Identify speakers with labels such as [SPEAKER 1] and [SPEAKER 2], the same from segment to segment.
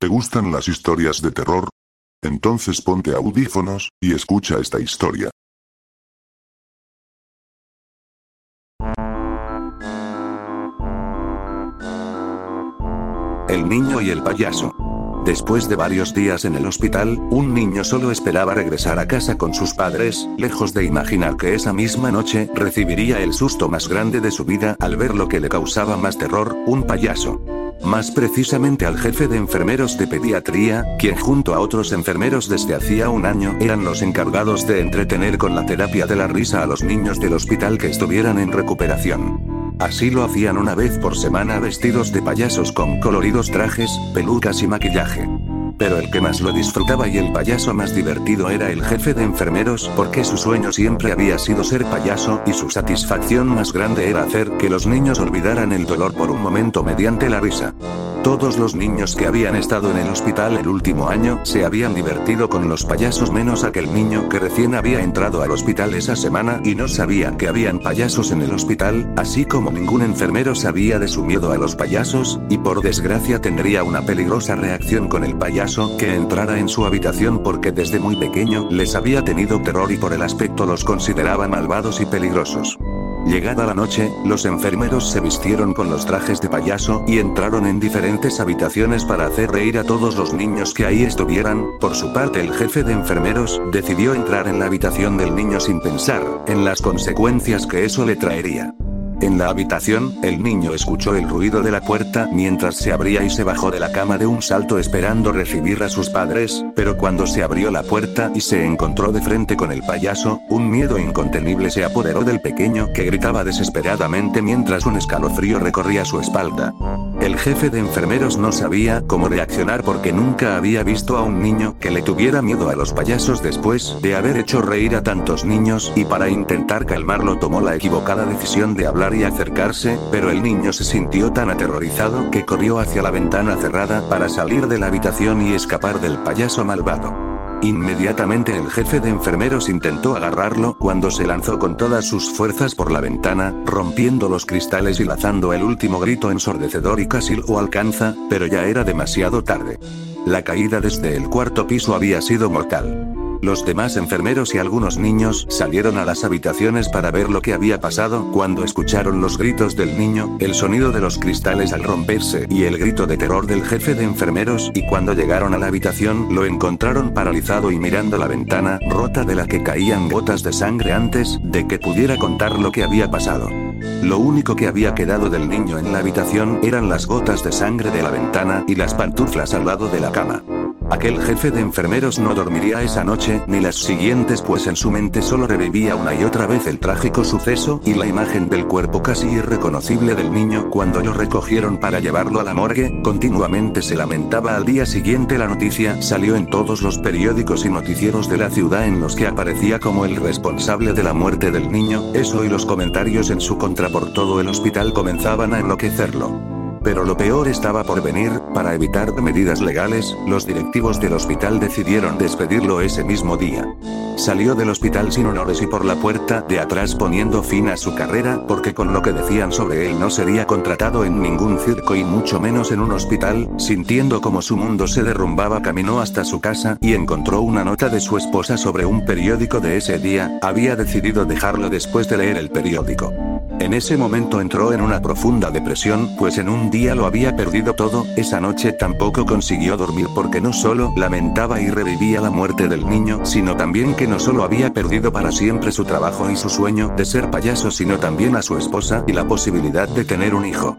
[SPEAKER 1] ¿Te gustan las historias de terror? Entonces ponte audífonos, y escucha esta historia.
[SPEAKER 2] El niño y el payaso. Después de varios días en el hospital, un niño solo esperaba regresar a casa con sus padres, lejos de imaginar que esa misma noche recibiría el susto más grande de su vida al ver lo que le causaba más terror, un payaso. Más precisamente al jefe de enfermeros de pediatría, quien junto a otros enfermeros desde hacía un año eran los encargados de entretener con la terapia de la risa a los niños del hospital que estuvieran en recuperación. Así lo hacían una vez por semana vestidos de payasos con coloridos trajes, pelucas y maquillaje. Pero el que más lo disfrutaba y el payaso más divertido era el jefe de enfermeros porque su sueño siempre había sido ser payaso y su satisfacción más grande era hacer que los niños olvidaran el dolor por un momento mediante la risa. Todos los niños que habían estado en el hospital el último año se habían divertido con los payasos menos aquel niño que recién había entrado al hospital esa semana y no sabía que habían payasos en el hospital, así como ningún enfermero sabía de su miedo a los payasos, y por desgracia tendría una peligrosa reacción con el payaso que entrara en su habitación porque desde muy pequeño les había tenido terror y por el aspecto los consideraba malvados y peligrosos. Llegada la noche, los enfermeros se vistieron con los trajes de payaso y entraron en diferentes habitaciones para hacer reír a todos los niños que ahí estuvieran. Por su parte, el jefe de enfermeros decidió entrar en la habitación del niño sin pensar en las consecuencias que eso le traería. En la habitación, el niño escuchó el ruido de la puerta mientras se abría y se bajó de la cama de un salto esperando recibir a sus padres, pero cuando se abrió la puerta y se encontró de frente con el payaso, un miedo incontenible se apoderó del pequeño que gritaba desesperadamente mientras un escalofrío recorría su espalda. El jefe de enfermeros no sabía cómo reaccionar porque nunca había visto a un niño que le tuviera miedo a los payasos después de haber hecho reír a tantos niños y para intentar calmarlo tomó la equivocada decisión de hablar y acercarse, pero el niño se sintió tan aterrorizado que corrió hacia la ventana cerrada para salir de la habitación y escapar del payaso malvado. Inmediatamente el jefe de enfermeros intentó agarrarlo cuando se lanzó con todas sus fuerzas por la ventana, rompiendo los cristales y lanzando el último grito ensordecedor y casi lo alcanza, pero ya era demasiado tarde. La caída desde el cuarto piso había sido mortal. Los demás enfermeros y algunos niños salieron a las habitaciones para ver lo que había pasado cuando escucharon los gritos del niño, el sonido de los cristales al romperse y el grito de terror del jefe de enfermeros y cuando llegaron a la habitación lo encontraron paralizado y mirando la ventana rota de la que caían gotas de sangre antes de que pudiera contar lo que había pasado. Lo único que había quedado del niño en la habitación eran las gotas de sangre de la ventana y las pantuflas al lado de la cama. Aquel jefe de enfermeros no dormiría esa noche ni las siguientes pues en su mente solo revivía una y otra vez el trágico suceso y la imagen del cuerpo casi irreconocible del niño cuando lo recogieron para llevarlo a la morgue, continuamente se lamentaba al día siguiente la noticia salió en todos los periódicos y noticieros de la ciudad en los que aparecía como el responsable de la muerte del niño, eso y los comentarios en su contra por todo el hospital comenzaban a enloquecerlo. Pero lo peor estaba por venir, para evitar medidas legales, los directivos del hospital decidieron despedirlo ese mismo día. Salió del hospital sin honores y por la puerta de atrás poniendo fin a su carrera porque con lo que decían sobre él no sería contratado en ningún circo y mucho menos en un hospital, sintiendo como su mundo se derrumbaba caminó hasta su casa y encontró una nota de su esposa sobre un periódico de ese día, había decidido dejarlo después de leer el periódico. En ese momento entró en una profunda depresión, pues en un día lo había perdido todo, esa noche tampoco consiguió dormir porque no solo lamentaba y revivía la muerte del niño, sino también que no solo había perdido para siempre su trabajo y su sueño de ser payaso, sino también a su esposa y la posibilidad de tener un hijo.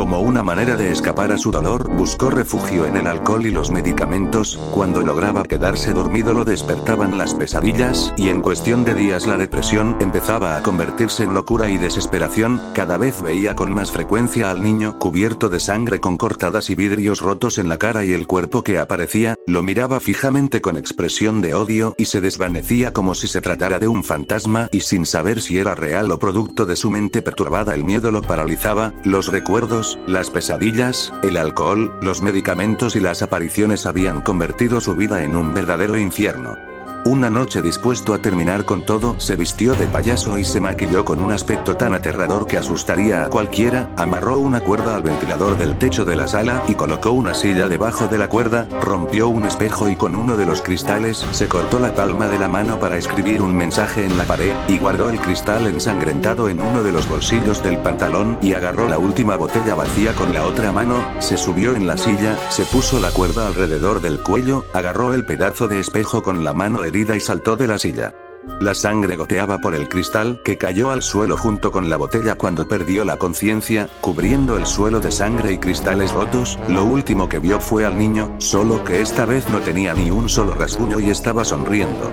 [SPEAKER 2] Como una manera de escapar a su dolor, buscó refugio en el alcohol y los medicamentos, cuando lograba quedarse dormido lo despertaban las pesadillas, y en cuestión de días la depresión empezaba a convertirse en locura y desesperación, cada vez veía con más frecuencia al niño cubierto de sangre con cortadas y vidrios rotos en la cara y el cuerpo que aparecía, lo miraba fijamente con expresión de odio y se desvanecía como si se tratara de un fantasma y sin saber si era real o producto de su mente perturbada el miedo lo paralizaba, los recuerdos las pesadillas, el alcohol, los medicamentos y las apariciones habían convertido su vida en un verdadero infierno. Una noche dispuesto a terminar con todo, se vistió de payaso y se maquilló con un aspecto tan aterrador que asustaría a cualquiera, amarró una cuerda al ventilador del techo de la sala y colocó una silla debajo de la cuerda, rompió un espejo y con uno de los cristales se cortó la palma de la mano para escribir un mensaje en la pared, y guardó el cristal ensangrentado en uno de los bolsillos del pantalón y agarró la última botella vacía con la otra mano, se subió en la silla, se puso la cuerda alrededor del cuello, agarró el pedazo de espejo con la mano y saltó de la silla. La sangre goteaba por el cristal que cayó al suelo junto con la botella cuando perdió la conciencia, cubriendo el suelo de sangre y cristales rotos. Lo último que vio fue al niño, solo que esta vez no tenía ni un solo rasguño y estaba sonriendo.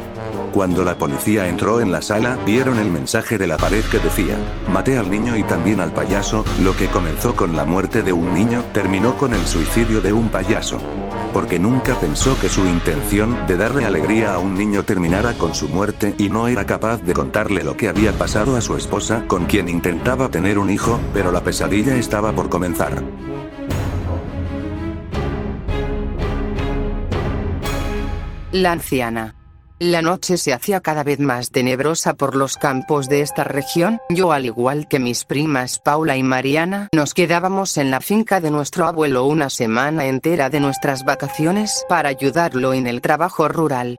[SPEAKER 2] Cuando la policía entró en la sala, vieron el mensaje de la pared que decía, maté al niño y también al payaso, lo que comenzó con la muerte de un niño, terminó con el suicidio de un payaso porque nunca pensó que su intención de darle alegría a un niño terminara con su muerte y no era capaz de contarle lo que había pasado a su esposa, con quien intentaba tener un hijo, pero la pesadilla estaba por comenzar.
[SPEAKER 3] La anciana. La noche se hacía cada vez más tenebrosa por los campos de esta región. Yo, al igual que mis primas Paula y Mariana, nos quedábamos en la finca de nuestro abuelo una semana entera de nuestras vacaciones para ayudarlo en el trabajo rural.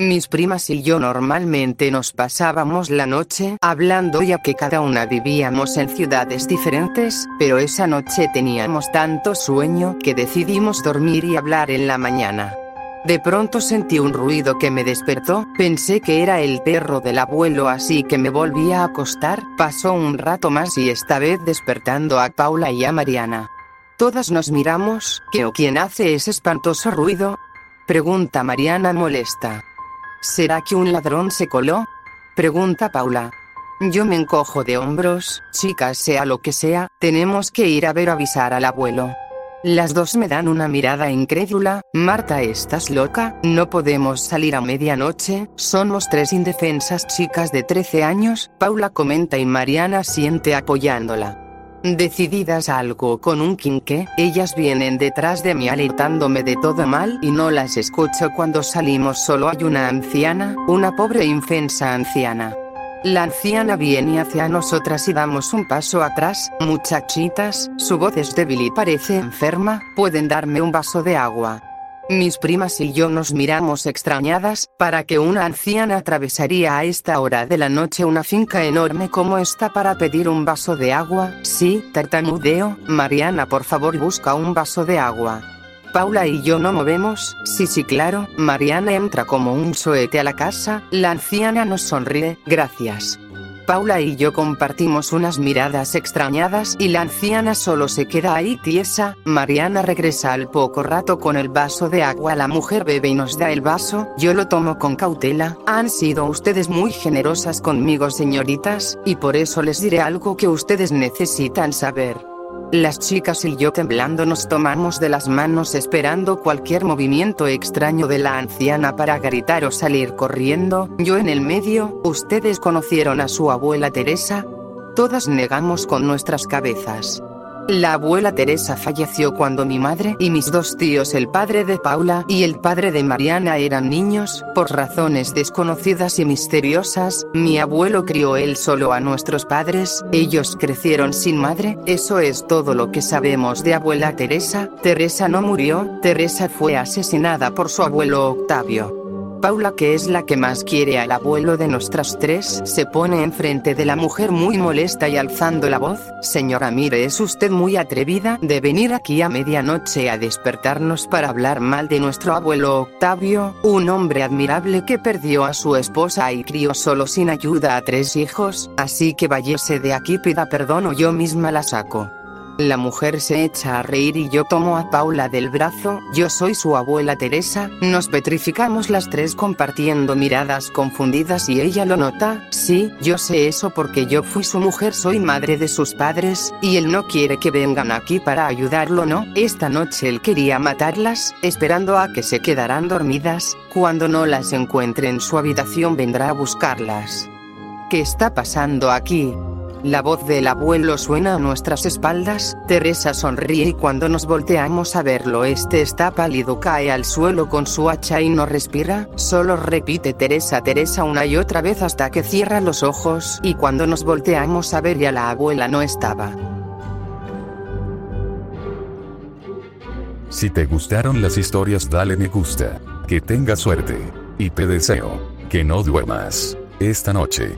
[SPEAKER 3] Mis primas y yo normalmente nos pasábamos la noche hablando ya que cada una vivíamos en ciudades diferentes, pero esa noche teníamos tanto sueño que decidimos dormir y hablar en la mañana. De pronto sentí un ruido que me despertó, pensé que era el perro del abuelo así que me volví a acostar, pasó un rato más y esta vez despertando a Paula y a Mariana. Todas nos miramos, ¿qué o quién hace ese espantoso ruido? Pregunta Mariana molesta. ¿Será que un ladrón se coló? Pregunta Paula. Yo me encojo de hombros, chicas sea lo que sea, tenemos que ir a ver avisar al abuelo. Las dos me dan una mirada incrédula, Marta estás loca, no podemos salir a medianoche, somos tres indefensas chicas de 13 años, Paula comenta y Mariana siente apoyándola. Decididas a algo con un quinque, ellas vienen detrás de mí alertándome de todo mal y no las escucho cuando salimos. Solo hay una anciana, una pobre infensa anciana. La anciana viene hacia nosotras y damos un paso atrás. Muchachitas, su voz es débil y parece enferma, pueden darme un vaso de agua. Mis primas y yo nos miramos extrañadas, para que una anciana atravesaría a esta hora de la noche una finca enorme como esta para pedir un vaso de agua. Sí, tartamudeo, Mariana por favor busca un vaso de agua. Paula y yo no movemos, sí sí claro, Mariana entra como un soete a la casa, la anciana nos sonríe, gracias. Paula y yo compartimos unas miradas extrañadas y la anciana solo se queda ahí tiesa, Mariana regresa al poco rato con el vaso de agua, la mujer bebe y nos da el vaso, yo lo tomo con cautela, han sido ustedes muy generosas conmigo señoritas, y por eso les diré algo que ustedes necesitan saber. Las chicas y yo temblando nos tomamos de las manos esperando cualquier movimiento extraño de la anciana para gritar o salir corriendo, yo en el medio, ¿ustedes conocieron a su abuela Teresa? Todas negamos con nuestras cabezas. La abuela Teresa falleció cuando mi madre y mis dos tíos, el padre de Paula y el padre de Mariana, eran niños, por razones desconocidas y misteriosas. Mi abuelo crió él solo a nuestros padres, ellos crecieron sin madre, eso es todo lo que sabemos de abuela Teresa. Teresa no murió, Teresa fue asesinada por su abuelo Octavio. Paula, que es la que más quiere al abuelo de nuestras tres, se pone enfrente de la mujer muy molesta y alzando la voz, Señora mire es usted muy atrevida de venir aquí a medianoche a despertarnos para hablar mal de nuestro abuelo Octavio, un hombre admirable que perdió a su esposa y crió solo sin ayuda a tres hijos, así que váyase de aquí pida perdón o yo misma la saco. La mujer se echa a reír y yo tomo a Paula del brazo, yo soy su abuela Teresa, nos petrificamos las tres compartiendo miradas confundidas y ella lo nota, sí, yo sé eso porque yo fui su mujer, soy madre de sus padres, y él no quiere que vengan aquí para ayudarlo, ¿no? Esta noche él quería matarlas, esperando a que se quedaran dormidas, cuando no las encuentre en su habitación vendrá a buscarlas. ¿Qué está pasando aquí? La voz del abuelo suena a nuestras espaldas, Teresa sonríe y cuando nos volteamos a verlo este está pálido cae al suelo con su hacha y no respira, solo repite Teresa Teresa una y otra vez hasta que cierra los ojos y cuando nos volteamos a ver ya la abuela no estaba.
[SPEAKER 4] Si te gustaron las historias dale me gusta. Que tengas suerte. Y te deseo que no duermas esta noche.